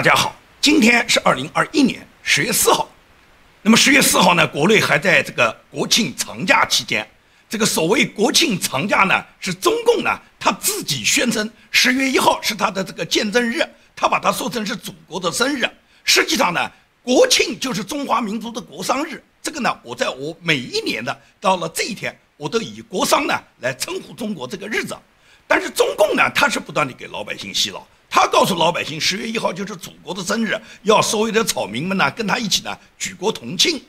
大家好，今天是二零二一年十月四号。那么十月四号呢，国内还在这个国庆长假期间。这个所谓国庆长假呢，是中共呢他自己宣称十月一号是他的这个见证日，他把它说成是祖国的生日。实际上呢，国庆就是中华民族的国殇日。这个呢，我在我每一年的到了这一天，我都以国殇呢来称呼中国这个日子。但是中共呢，他是不断的给老百姓洗脑。他告诉老百姓，十月一号就是祖国的生日，要所有的草民们呢跟他一起呢举国同庆。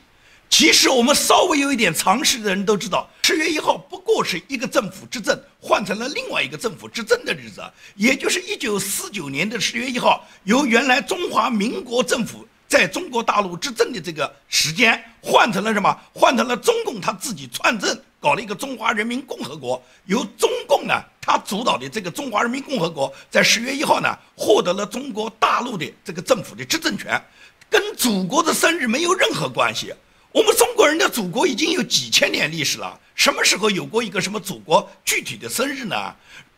其实我们稍微有一点常识的人都知道，十月一号不过是一个政府执政换成了另外一个政府执政的日子，也就是一九四九年的十月一号，由原来中华民国政府在中国大陆执政的这个时间换成了什么？换成了中共他自己篡政。搞了一个中华人民共和国，由中共呢，他主导的这个中华人民共和国，在十月一号呢，获得了中国大陆的这个政府的执政权，跟祖国的生日没有任何关系。我们中国人的祖国已经有几千年历史了，什么时候有过一个什么祖国具体的生日呢？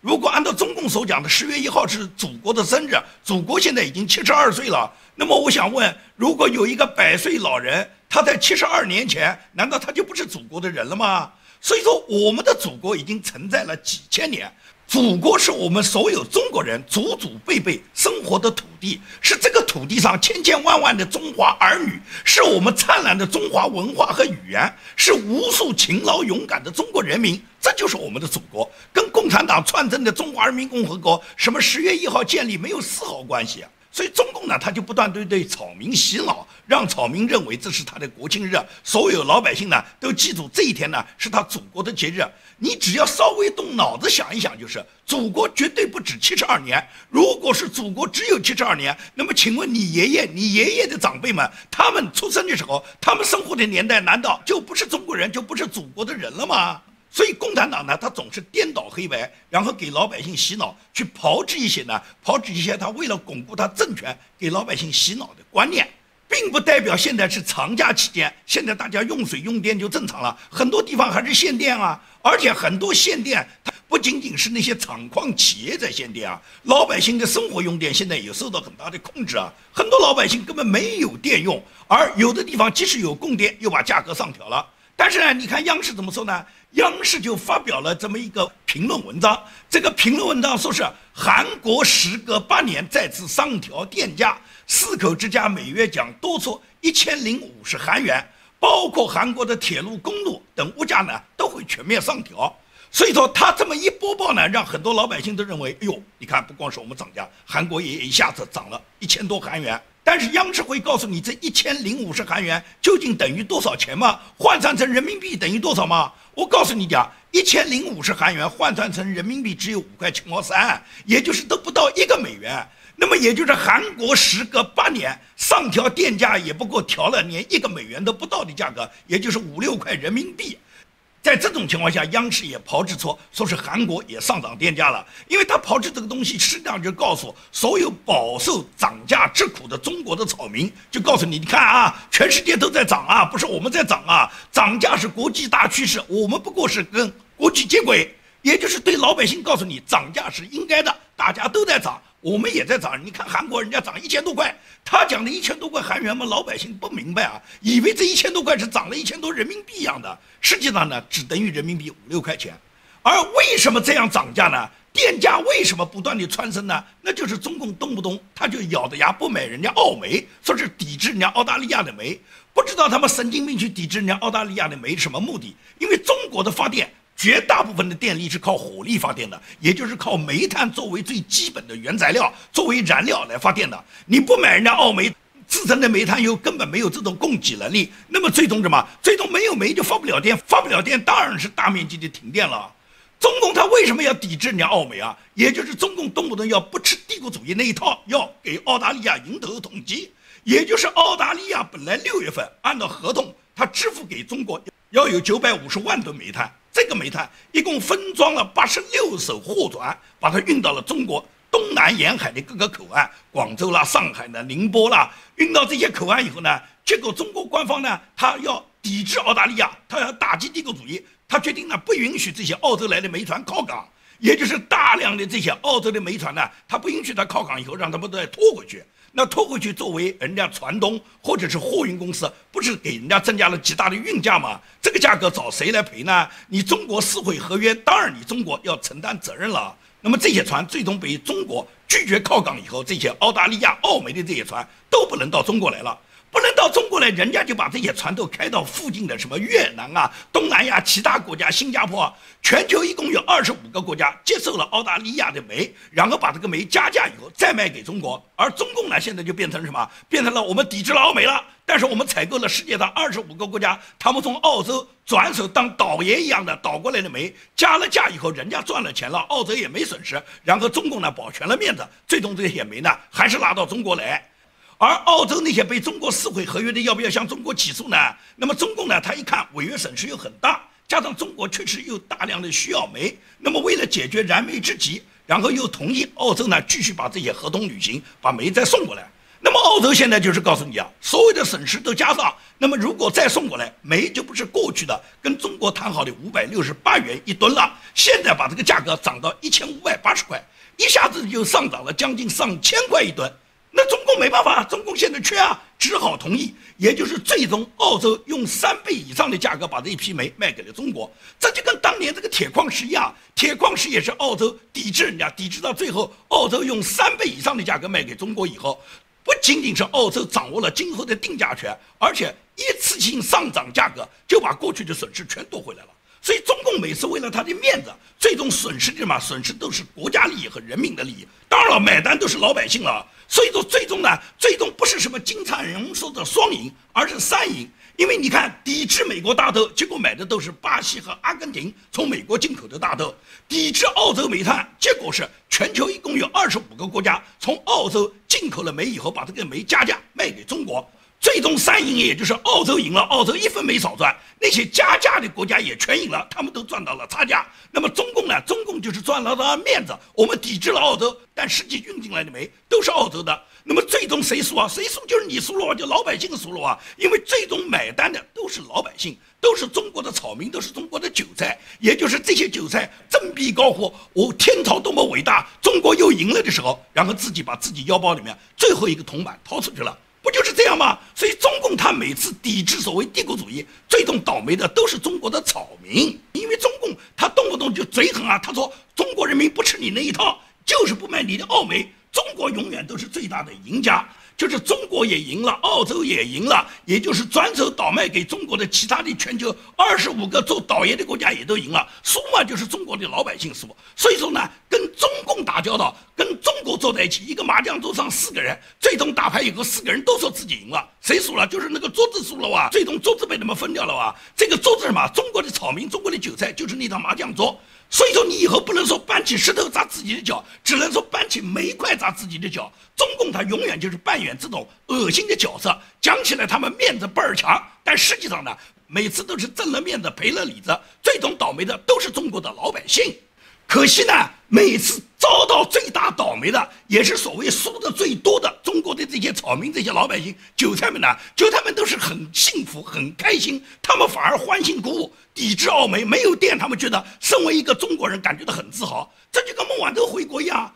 如果按照中共所讲的十月一号是祖国的生日，祖国现在已经七十二岁了，那么我想问，如果有一个百岁老人，他在七十二年前，难道他就不是祖国的人了吗？所以说，我们的祖国已经存在了几千年。祖国是我们所有中国人祖祖辈辈生活的土地，是这个土地上千千万万的中华儿女，是我们灿烂的中华文化和语言，是无数勤劳勇敢的中国人民。这就是我们的祖国，跟共产党创建的中华人民共和国什么十月一号建立没有丝毫关系啊！所以中共呢，他就不断对对草民洗脑，让草民认为这是他的国庆日，所有老百姓呢都记住这一天呢是他祖国的节日。你只要稍微动脑子想一想，就是祖国绝对不止七十二年。如果是祖国只有七十二年，那么请问你爷爷、你爷爷的长辈们，他们出生的时候，他们生活的年代，难道就不是中国人，就不是祖国的人了吗？所以共产党呢，他总是颠倒黑白，然后给老百姓洗脑，去炮制一些呢，炮制一些他为了巩固他政权给老百姓洗脑的观念，并不代表现在是长假期间，现在大家用水用电就正常了，很多地方还是限电啊，而且很多限电，它不仅仅是那些厂矿企业在限电啊，老百姓的生活用电现在也受到很大的控制啊，很多老百姓根本没有电用，而有的地方即使有供电，又把价格上调了。但是呢，你看央视怎么说呢？央视就发表了这么一个评论文章。这个评论文章说是韩国时隔八年再次上调电价，四口之家每月将多出一千零五十韩元，包括韩国的铁路、公路等物价呢都会全面上调。所以说他这么一播报呢，让很多老百姓都认为，哎呦，你看不光是我们涨价，韩国也一下子涨了一千多韩元。但是央视会告诉你这一千零五十韩元究竟等于多少钱吗？换算成人民币等于多少吗？我告诉你讲，一千零五十韩元换算成人民币只有五块七毛三，也就是都不到一个美元。那么也就是韩国时隔八年上调电价也不过调了连一个美元都不到的价格，也就是五六块人民币。在这种情况下，央视也炮制出说是韩国也上涨电价了，因为他炮制这个东西，实际上就告诉所有饱受涨价之苦的中国的草民，就告诉你，你看啊，全世界都在涨啊，不是我们在涨啊，涨价是国际大趋势，我们不过是跟国际接轨，也就是对老百姓告诉你，涨价是应该的，大家都在涨。我们也在涨，你看韩国人家涨一千多块，他讲的一千多块韩元嘛，老百姓不明白啊，以为这一千多块是涨了一千多人民币一样的，实际上呢，只等于人民币五六块钱。而为什么这样涨价呢？电价为什么不断的蹿升呢？那就是中共动不动他就咬着牙不买人家澳煤，说是抵制人家澳大利亚的煤，不知道他们神经病去抵制人家澳大利亚的煤什么目的？因为中国的发电。绝大部分的电力是靠火力发电的，也就是靠煤炭作为最基本的原材料，作为燃料来发电的。你不买人家澳煤，自身的煤炭又根本没有这种供给能力，那么最终什么？最终没有煤就发不了电，发不了电当然是大面积的停电了。中共他为什么要抵制人家澳煤啊？也就是中共动不动要不吃帝国主义那一套，要给澳大利亚迎头痛击。也就是澳大利亚本来六月份按照合同，他支付给中国要有九百五十万吨煤炭。这个煤炭一共分装了八十六艘货船，把它运到了中国东南沿海的各个口岸，广州啦、上海呢、宁波啦，运到这些口岸以后呢，结果中国官方呢，他要抵制澳大利亚，他要打击帝国主义，他决定呢不允许这些澳洲来的煤船靠港，也就是大量的这些澳洲的煤船呢，他不允许他靠港以后，让他们再拖回去。那拖回去作为人家船东或者是货运公司，不是给人家增加了极大的运价吗？这个价格找谁来赔呢？你中国撕毁合约，当然你中国要承担责任了。那么这些船最终被中国拒绝靠港以后，这些澳大利亚、澳美的这些船都不能到中国来了。不能到中国来，人家就把这些船都开到附近的什么越南啊、东南亚其他国家、新加坡。全球一共有二十五个国家接受了澳大利亚的煤，然后把这个煤加价以后再卖给中国。而中共呢，现在就变成什么？变成了我们抵制了澳美了，但是我们采购了世界上二十五个国家，他们从澳洲转手当倒爷一样的倒过来的煤，加了价以后，人家赚了钱了，澳洲也没损失，然后中共呢保全了面子，最终这些煤呢还是拉到中国来。而澳洲那些被中国撕毁合约的，要不要向中国起诉呢？那么中共呢？他一看违约损失又很大，加上中国确实有大量的需要煤，那么为了解决燃眉之急，然后又同意澳洲呢继续把这些合同履行，把煤再送过来。那么澳洲现在就是告诉你啊，所有的损失都加上，那么如果再送过来，煤就不是过去的跟中国谈好的五百六十八元一吨了，现在把这个价格涨到一千五百八十块，一下子就上涨了将近上千块一吨。那中共没办法，中共现在缺啊，只好同意，也就是最终澳洲用三倍以上的价格把这一批煤卖给了中国，这就跟当年这个铁矿石一样，铁矿石也是澳洲抵制人家，抵制到最后，澳洲用三倍以上的价格卖给中国以后，不仅仅是澳洲掌握了今后的定价权，而且一次性上涨价格就把过去的损失全夺回来了。所以中共每次为了他的面子，最终损失的嘛，损失都是国家利益和人民的利益。当然了，买单都是老百姓了。所以说，最终呢，最终不是什么金灿荣说的双赢，而是三赢。因为你看，抵制美国大豆，结果买的都是巴西和阿根廷从美国进口的大豆；抵制澳洲煤炭，结果是全球一共有二十五个国家从澳洲进口了煤以后，把这个煤加价卖给中国。最终三赢，也就是澳洲赢了，澳洲一分没少赚；那些加价的国家也全赢了，他们都赚到了差价。那么中共呢？中共就是赚了他面子，我们抵制了澳洲，但实际运进来的煤都是澳洲的。那么最终谁输啊？谁输就是你输了，就老百姓输了啊！因为最终买单的都是老百姓，都是中国的草民，都是中国的韭菜。也就是这些韭菜振臂高呼：“我天朝多么伟大，中国又赢了”的时候，然后自己把自己腰包里面最后一个铜板掏出去了。不就是这样吗？所以中共他每次抵制所谓帝国主义，最终倒霉的都是中国的草民，因为中共他动不动就嘴狠啊，他说中国人民不吃你那一套，就是不卖你的澳煤，中国永远都是最大的赢家。就是中国也赢了，澳洲也赢了，也就是转手倒卖给中国的其他的全球二十五个做倒爷的国家也都赢了，输嘛就是中国的老百姓输。所以说呢，跟中共打交道，跟中国坐在一起，一个麻将桌上四个人，最终打牌以后四个人都说自己赢了，谁输了？就是那个桌子输了哇，最终桌子被他们分掉了哇。这个桌子什么？中国的草民，中国的韭菜，就是那张麻将桌。所以说，你以后不能说搬起石头砸自己的脚，只能说搬起煤块砸自己的脚。中共他永远就是扮演这种恶心的角色，讲起来他们面子倍儿强，但实际上呢，每次都是挣了面子赔了里子，最终倒霉的都是中国的老百姓。可惜呢，每次遭到最大倒霉的，也是所谓输的最多的中国的这些草民、这些老百姓、韭菜们呢，韭菜们都是很幸福、很开心，他们反而欢欣鼓舞，抵制澳煤没有电，他们觉得身为一个中国人，感觉到很自豪，这就跟孟晚舟回国一样。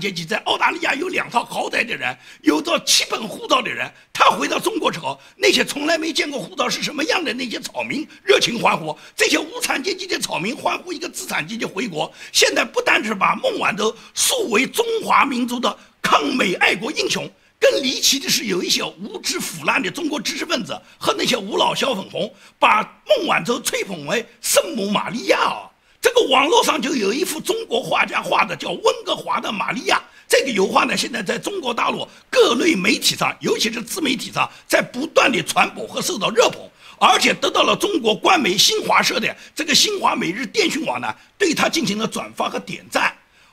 阶级，在澳大利亚有两套豪宅的人，有着七本护照的人，他回到中国之后，那些从来没见过护照是什么样的那些草民热情欢呼，这些无产阶级的草民欢呼一个资产阶级回国。现在不单是把孟晚舟树为中华民族的抗美爱国英雄，更离奇的是，有一些无知腐烂的中国知识分子和那些无脑小粉红，把孟晚舟吹捧为圣母玛利亚。这个网络上就有一幅中国画家画的，叫温哥华的玛利亚。这个油画呢，现在在中国大陆各类媒体上，尤其是自媒体上，在不断的传播和受到热捧，而且得到了中国官媒新华社的这个新华每日电讯网呢，对它进行了转发和点赞。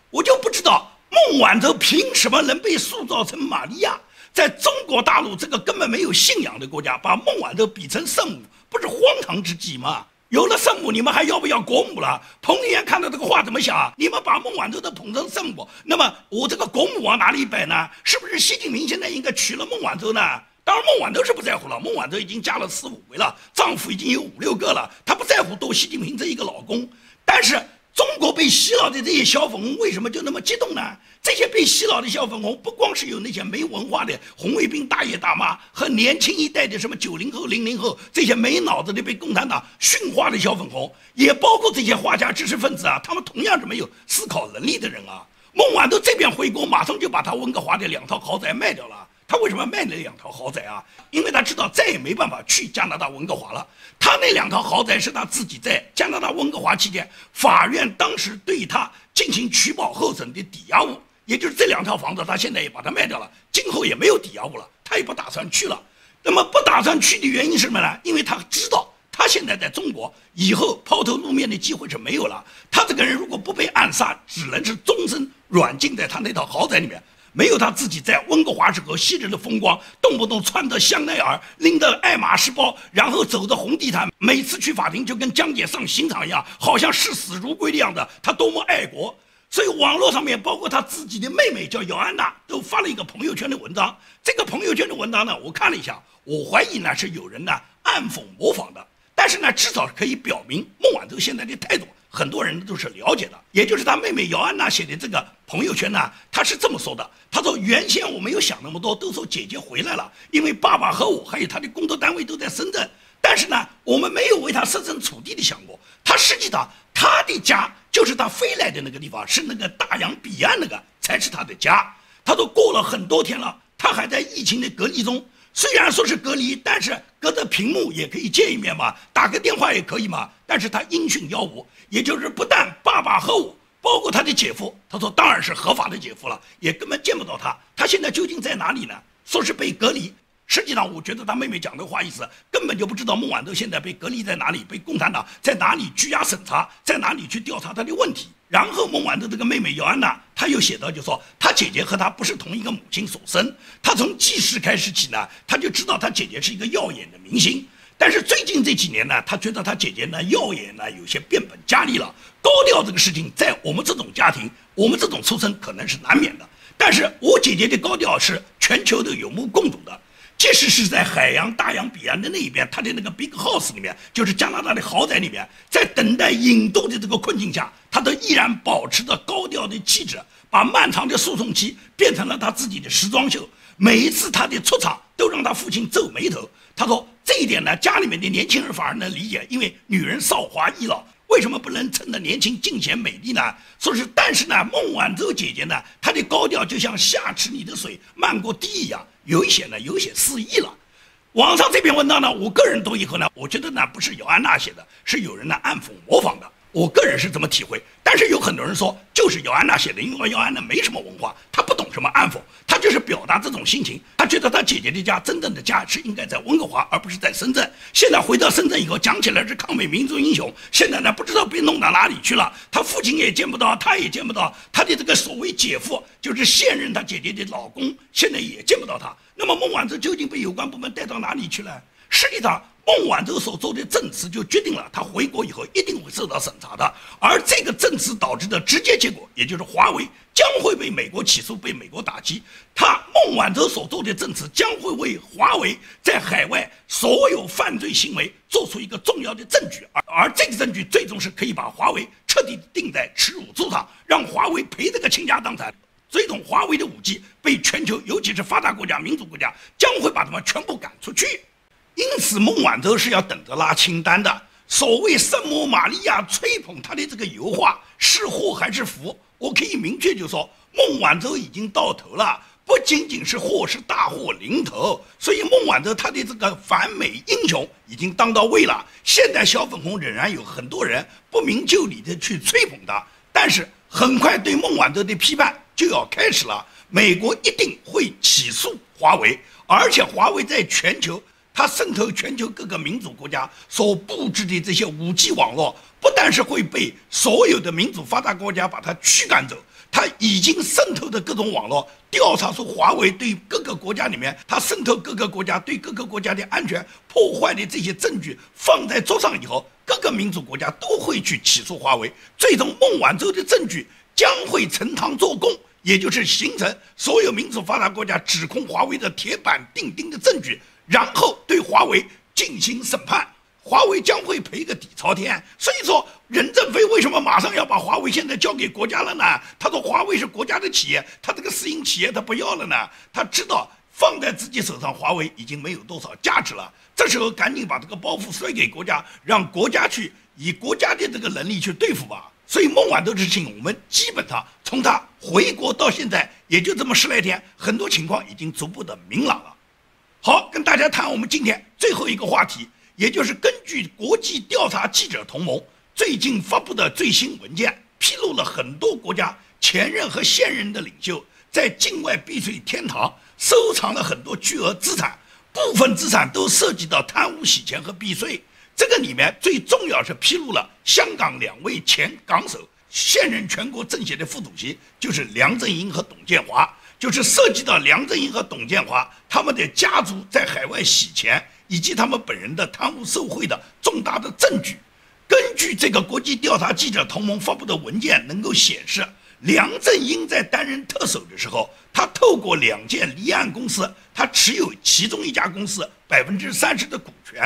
我就不知道孟晚舟凭什么能被塑造成玛利亚？在中国大陆这个根本没有信仰的国家，把孟晚舟比成圣母，不是荒唐之极吗？有了圣母，你们还要不要国母了？彭丽媛看到这个话怎么想？你们把孟晚舟都捧成圣母，那么我这个国母往哪里摆呢？是不是习近平现在应该娶了孟晚舟呢？当然，孟晚舟是不在乎了。孟晚舟已经嫁了四五回了，丈夫已经有五六个了，她不在乎多习近平这一个老公。但是中国被洗脑的这些小粉红为什么就那么激动呢？这些被洗脑的小粉红，不光是有那些没文化的红卫兵大爷大妈和年轻一代的什么九零后、零零后这些没脑子的被共产党驯化的小粉红，也包括这些画家、知识分子啊，他们同样是没有思考能力的人啊。孟晚舟这边回国，马上就把他温哥华的两套豪宅卖掉了。他为什么卖那两套豪宅啊？因为他知道再也没办法去加拿大温哥华了。他那两套豪宅是他自己在加拿大温哥华期间，法院当时对他进行取保候审的抵押物。也就是这两套房子，他现在也把它卖掉了，今后也没有抵押物了，他也不打算去了。那么不打算去的原因是什么呢？因为他知道他现在在中国以后抛头露面的机会是没有了。他这个人如果不被暗杀，只能是终身软禁在他那套豪宅里面，没有他自己在温哥华时候昔日的风光，动不动穿着香奈儿，拎着爱马仕包，然后走着红地毯，每次去法庭就跟江姐上刑场一样，好像视死如归的样子。他多么爱国！所以网络上面，包括他自己的妹妹叫姚安娜，都发了一个朋友圈的文章。这个朋友圈的文章呢，我看了一下，我怀疑呢是有人呢暗讽模仿的。但是呢，至少可以表明孟晚舟现在的态度，很多人都是了解的。也就是他妹妹姚安娜写的这个朋友圈呢，他是这么说的：他说原先我没有想那么多，都说姐姐回来了，因为爸爸和我还有他的工作单位都在深圳。但是呢，我们没有为他设身处地的想过，他实际上他的家。就是他飞来的那个地方，是那个大洋彼岸那个才是他的家。他都过了很多天了，他还在疫情的隔离中。虽然说是隔离，但是隔着屏幕也可以见一面嘛，打个电话也可以嘛。但是他音讯杳无，也就是不但爸爸和我，包括他的姐夫，他说当然是合法的姐夫了，也根本见不到他。他现在究竟在哪里呢？说是被隔离。实际上，我觉得他妹妹讲的话意思根本就不知道孟晚舟现在被隔离在哪里，被共产党在哪里拘押审查，在哪里去调查他的问题。然后孟晚舟这个妹妹姚安娜，她又写到，就说她姐姐和她不是同一个母亲所生。她从记事开始起呢，她就知道她姐姐是一个耀眼的明星。但是最近这几年呢，他觉得他姐姐呢耀眼呢有些变本加厉了。高调这个事情，在我们这种家庭，我们这种出身可能是难免的。但是我姐姐的高调是全球都有目共睹的。即使是在海洋大洋彼岸的那一边，他的那个 big house 里面，就是加拿大的豪宅里面，在等待引渡的这个困境下，他都依然保持着高调的气质，把漫长的诉讼期变成了他自己的时装秀。每一次他的出场，都让他父亲皱眉头。他说这一点呢，家里面的年轻人反而能理解，因为女人少华易老，为什么不能趁着年轻尽显美丽呢？说是，但是呢，孟晚舟姐姐呢，她的高调就像下池里的水漫过地一样。有一些呢，有些失意了。网上这篇文章呢，我个人读以后呢，我觉得呢，不是姚安娜写的，是有人呢暗讽模仿的。我个人是这么体会，但是有很多人说就是姚安娜写的，因为姚安娜没什么文化，她不懂什么安抚？他就是表达这种心情。他觉得他姐姐的家真正的家是应该在温哥华，而不是在深圳。现在回到深圳以后，讲起来是抗美民族英雄，现在呢不知道被弄到哪里去了。他父亲也见不到，他也见不到，他的这个所谓姐夫，就是现任他姐姐的老公，现在也见不到他。那么孟晚舟究竟被有关部门带到哪里去了？实际上。孟晚舟所做的证词就决定了他回国以后一定会受到审查的，而这个证词导致的直接结果，也就是华为将会被美国起诉，被美国打击。他孟晚舟所做的证词将会为华为在海外所有犯罪行为做出一个重要的证据，而而这个证据最终是可以把华为彻底定在耻辱柱上，让华为赔这个倾家荡产。最终，华为的五 G 被全球，尤其是发达国家、民主国家将会把他们全部赶出去。因此，孟晚舟是要等着拉清单的。所谓圣母玛利亚吹捧他的这个油画是祸还是福？我可以明确就说，孟晚舟已经到头了，不仅仅是祸，是大祸临头。所以，孟晚舟他的这个反美英雄已经当到位了。现在，小粉红仍然有很多人不明就里的去吹捧他，但是很快对孟晚舟的批判就要开始了。美国一定会起诉华为，而且华为在全球。它渗透全球各个民主国家所布置的这些五 G 网络，不但是会被所有的民主发达国家把它驱赶走，它已经渗透的各种网络，调查出华为对各个国家里面，它渗透各个国家对各个国家的安全破坏的这些证据放在桌上以后，各个民主国家都会去起诉华为，最终孟晚舟的证据将会呈堂作供，也就是形成所有民主发达国家指控华为的铁板钉钉的证据。然后对华为进行审判，华为将会赔个底朝天。所以说，任正非为什么马上要把华为现在交给国家了呢？他说华为是国家的企业，他这个私营企业他不要了呢？他知道放在自己手上，华为已经没有多少价值了。这时候赶紧把这个包袱甩给国家，让国家去以国家的这个能力去对付吧。所以孟晚舟的事情，我们基本上从他回国到现在也就这么十来天，很多情况已经逐步的明朗了。好，跟大家谈我们今天最后一个话题，也就是根据国际调查记者同盟最近发布的最新文件，披露了很多国家前任和现任的领袖在境外避税天堂收藏了很多巨额资产，部分资产都涉及到贪污洗钱和避税。这个里面最重要是披露了香港两位前港首、现任全国政协的副主席，就是梁振英和董建华，就是涉及到梁振英和董建华他们的家族在海外洗钱以及他们本人的贪污受贿的重大的证据。根据这个国际调查记者同盟发布的文件，能够显示，梁振英在担任特首的时候，他透过两件离岸公司，他持有其中一家公司百分之三十的股权。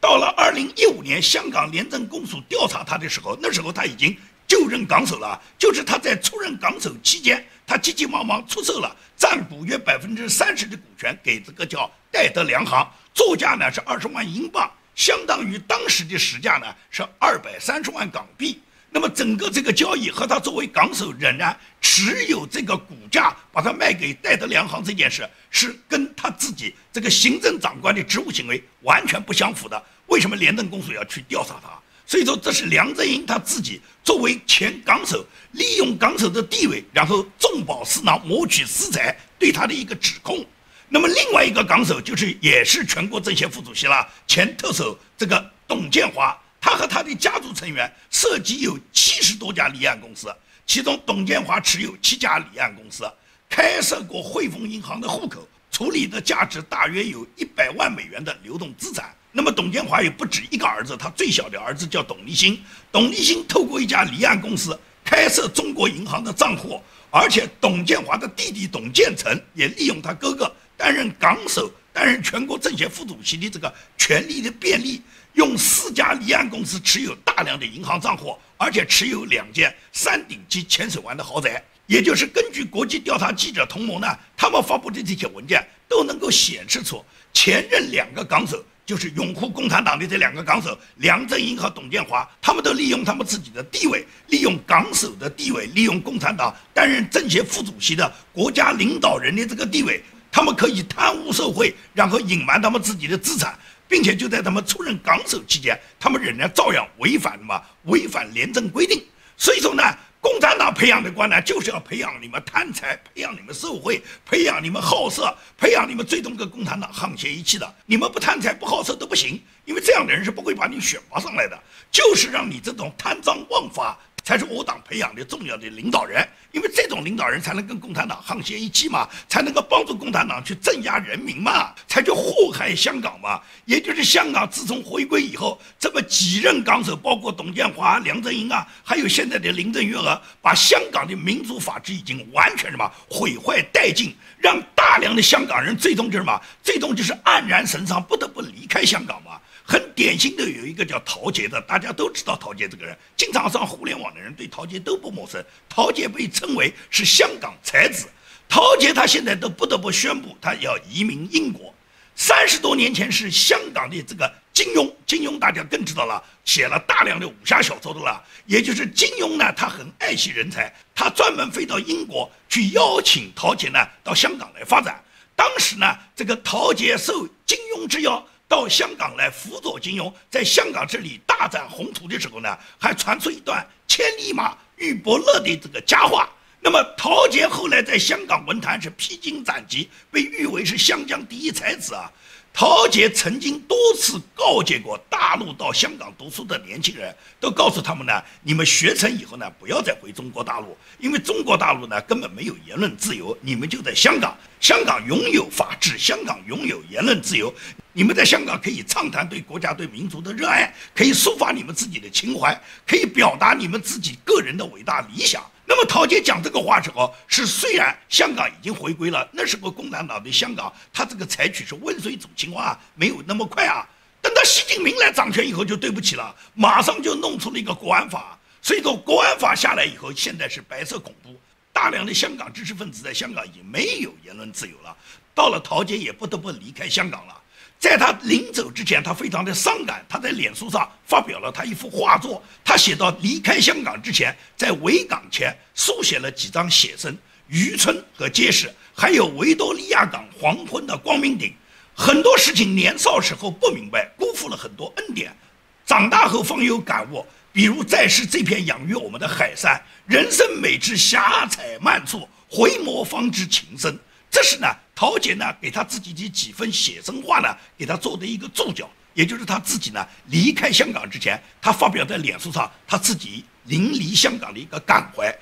到了二零一五年，香港廉政公署调查他的时候，那时候他已经就任港首了。就是他在出任港首期间，他急急忙忙出售了占股约百分之三十的股权给这个叫戴德梁行，作价呢是二十万英镑，相当于当时的实价呢是二百三十万港币。那么整个这个交易和他作为港首仍然持有这个股价，把它卖给戴德梁行这件事，是跟他自己这个行政长官的职务行为完全不相符的。为什么廉政公署要去调查他？所以说，这是梁振英他自己作为前港首，利用港首的地位，然后重宝私囊、谋取私财，对他的一个指控。那么另外一个港首就是也是全国政协副主席了，前特首这个董建华，他和他的家族成员涉及有七十多家离岸公司，其中董建华持有七家离岸公司，开设过汇丰银行的户口，处理的价值大约有一百万美元的流动资产。那么董建华也不止一个儿子，他最小的儿子叫董立新。董立新透过一家离岸公司开设中国银行的账户，而且董建华的弟弟董建成也利用他哥哥担任港首、担任全国政协副主席的这个权力的便利，用四家离岸公司持有大量的银行账户，而且持有两间山顶级浅水湾的豪宅。也就是根据国际调查记者同盟呢，他们发布的这些文件都能够显示出前任两个港首。就是拥护共产党的这两个港首梁振英和董建华，他们都利用他们自己的地位，利用港首的地位，利用共产党担任政协副主席的国家领导人的这个地位，他们可以贪污受贿，然后隐瞒他们自己的资产，并且就在他们出任港首期间，他们仍然照样违反什么？违反廉政规定。所以说呢。共产党培养的官呢，就是要培养你们贪财，培养你们受贿，培养你们好色，培养你们最终跟共产党沆瀣一气的。你们不贪财不好色都不行，因为这样的人是不会把你选拔上来的，就是让你这种贪赃枉法。才是我党培养的重要的领导人，因为这种领导人才能跟共产党沆瀣一气嘛，才能够帮助共产党去镇压人民嘛，才去祸害香港嘛。也就是香港自从回归以后，这么几任港首，包括董建华、梁振英啊，还有现在的林郑月娥，把香港的民主法治已经完全什么毁坏殆尽，让大量的香港人最终就是什么，最终就是黯然神伤，不得不离开香港嘛。很典型的有一个叫陶杰的，大家都知道陶杰这个人，经常上互联网的人对陶杰都不陌生。陶杰被称为是香港才子，陶杰他现在都不得不宣布他要移民英国。三十多年前是香港的这个金庸，金庸大家更知道了，写了大量的武侠小说的了。也就是金庸呢，他很爱惜人才，他专门飞到英国去邀请陶杰呢到香港来发展。当时呢，这个陶杰受金庸之邀。到香港来辅佐金庸，在香港这里大展宏图的时候呢，还传出一段千里马遇伯乐的这个佳话。那么陶杰后来在香港文坛是披荆斩棘，被誉为是湘江第一才子啊。陶杰曾经多次告诫过大陆到香港读书的年轻人，都告诉他们呢：你们学成以后呢，不要再回中国大陆，因为中国大陆呢根本没有言论自由。你们就在香港，香港拥有法治，香港拥有言论自由。你们在香港可以畅谈对国家、对民族的热爱，可以抒发你们自己的情怀，可以表达你们自己个人的伟大理想。那么陶杰讲这个话时候，是虽然香港已经回归了，那时候共产党对香港，他这个采取是温水煮青蛙，没有那么快啊。等到习近平来掌权以后，就对不起了，马上就弄出了一个国安法。所以说，国安法下来以后，现在是白色恐怖，大量的香港知识分子在香港已经没有言论自由了。到了陶杰也不得不离开香港了。在他临走之前，他非常的伤感，他在脸书上发表了他一幅画作，他写到离开香港之前，在维港前书写了几张写生：渔村和街市，还有维多利亚港黄昏的光明顶。很多事情年少时候不明白，辜负了很多恩典，长大后方有感悟。比如在世这片养育我们的海山，人生美之霞彩漫处，回眸方知情深。这是呢，陶杰呢给他自己的几份写生画呢，给他做的一个注脚，也就是他自己呢离开香港之前，他发表在脸书上他自己临离香港的一个感怀。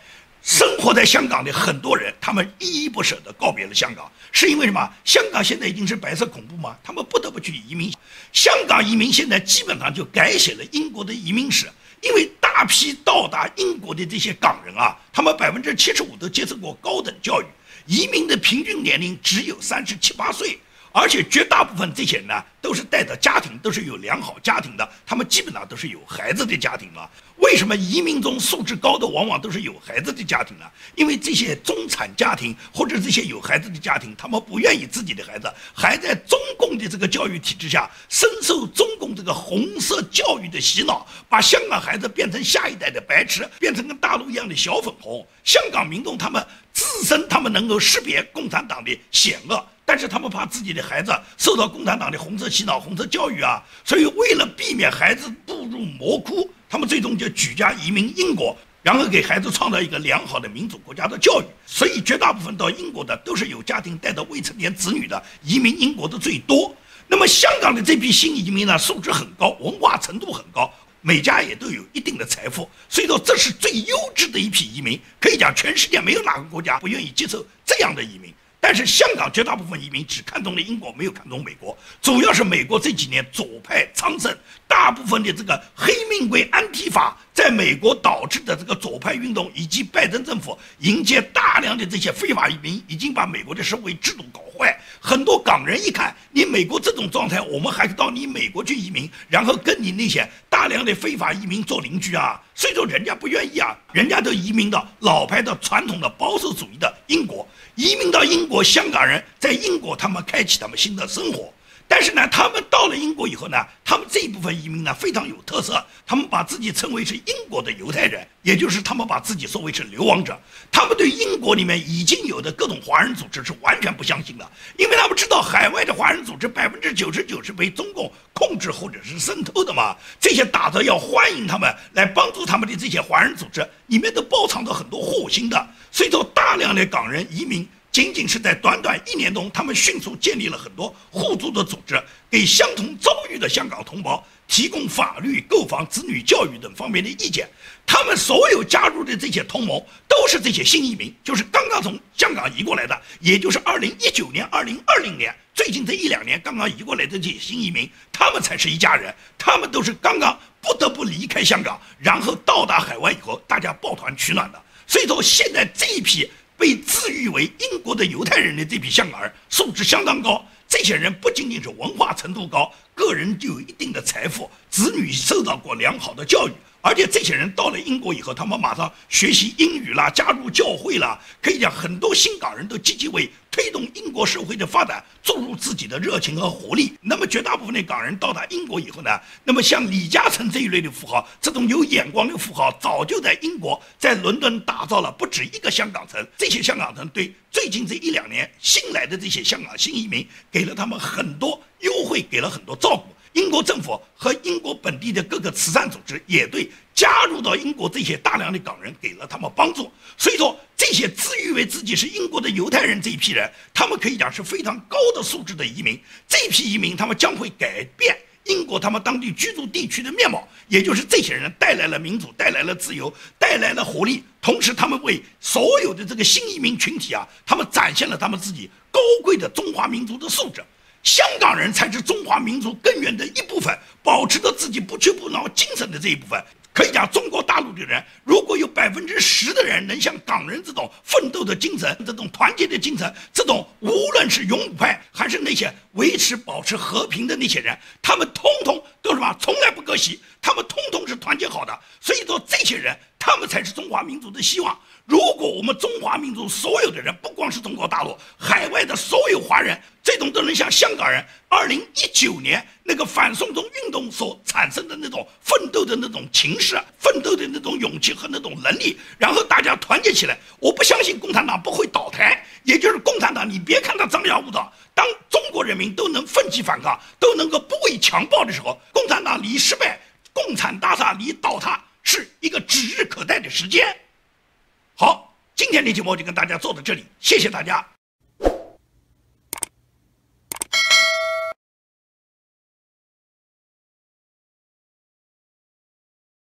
生活在香港的很多人，他们依依不舍地告别了香港，是因为什么？香港现在已经是白色恐怖吗？他们不得不去移民。香港移民现在基本上就改写了英国的移民史，因为大批到达英国的这些港人啊，他们百分之七十五都接受过高等教育，移民的平均年龄只有三十七八岁。而且绝大部分这些人呢，都是带着家庭，都是有良好家庭的，他们基本上都是有孩子的家庭了。为什么移民中素质高的往往都是有孩子的家庭呢？因为这些中产家庭或者这些有孩子的家庭，他们不愿意自己的孩子还在中共的这个教育体制下，深受中共这个红色教育的洗脑，把香港孩子变成下一代的白痴，变成跟大陆一样的小粉红。香港民众他们自身他们能够识别共产党的险恶。但是他们怕自己的孩子受到共产党的红色洗脑、红色教育啊，所以为了避免孩子步入魔窟，他们最终就举家移民英国，然后给孩子创造一个良好的民主国家的教育。所以绝大部分到英国的都是有家庭带着未成年子女的，移民英国的最多。那么香港的这批新移民呢，素质很高，文化程度很高，每家也都有一定的财富，所以说这是最优质的一批移民。可以讲，全世界没有哪个国家不愿意接受这样的移民。但是香港绝大部分移民只看中了英国，没有看中美国。主要是美国这几年左派昌盛，大部分的这个黑命贵安提法在美国导致的这个左派运动，以及拜登政府迎接大量的这些非法移民，已经把美国的社会制度搞坏。很多港人一看你美国这种状态，我们还是到你美国去移民，然后跟你那些大量的非法移民做邻居啊，所以说人家不愿意啊，人家都移民到老牌的传统的保守主义的英国。移民到英国，香港人在英国，他们开启他们新的生活。但是呢，他们到了英国以后呢，他们这一部分移民呢非常有特色，他们把自己称为是英国的犹太人，也就是他们把自己说为是流亡者。他们对英国里面已经有的各种华人组织是完全不相信的，因为他们知道海外的华人组织百分之九十九是被中共控制或者是渗透的嘛。这些打着要欢迎他们来帮助他们的这些华人组织，里面都包藏着很多祸心的。所以说，大量的港人移民。仅仅是在短短一年中，他们迅速建立了很多互助的组织，给相同遭遇的香港同胞提供法律、购房、子女教育等方面的意见。他们所有加入的这些同盟，都是这些新移民，就是刚刚从香港移过来的，也就是二零一九年、二零二零年最近这一两年刚刚移过来的这些新移民，他们才是一家人。他们都是刚刚不得不离开香港，然后到达海外以后，大家抱团取暖的。所以说，现在这一批。被自誉为英国的犹太人的这批香港人素质相当高，这些人不仅仅是文化程度高，个人就有一定的财富，子女受到过良好的教育。而且这些人到了英国以后，他们马上学习英语啦，加入教会啦。可以讲，很多新港人都积极为推动英国社会的发展注入自己的热情和活力。那么，绝大部分的港人到达英国以后呢，那么像李嘉诚这一类的富豪，这种有眼光的富豪，早就在英国、在伦敦打造了不止一个香港城。这些香港城对最近这一两年新来的这些香港新移民，给了他们很多优惠，给了很多照顾。英国政府和英国本地的各个慈善组织也对加入到英国这些大量的港人给了他们帮助。所以说，这些自誉为自己是英国的犹太人这一批人，他们可以讲是非常高的素质的移民。这批移民，他们将会改变英国他们当地居住地区的面貌。也就是这些人带来了民主，带来了自由，带来了活力。同时，他们为所有的这个新移民群体啊，他们展现了他们自己高贵的中华民族的素质。香港人才是中华民族根源的一部分，保持着自己不屈不挠精神的这一部分。可以讲，中国大陆的人如果有百分之十的人能像港人这种奋斗的精神、这种团结的精神，这种无论是勇武派还是那些维持保持和平的那些人，他们通通都什么？从来不割席，他们通通是团结好的。所以说，这些人他们才是中华民族的希望。如果我们中华民族所有的人，不光是中国大陆，海外的所有华人，这种都能像香港人二零一九年那个反送中运动所产生的那种奋斗的那种情势、奋斗的那种勇气和那种能力，然后大家团结起来，我不相信共产党不会倒台。也就是共产党，你别看他张牙舞爪，当中国人民都能奋起反抗，都能够不畏强暴的时候，共产党离失败，共产大厦离倒塌是一个指日可待的时间。好，今天的节目就跟大家做到这里，谢谢大家。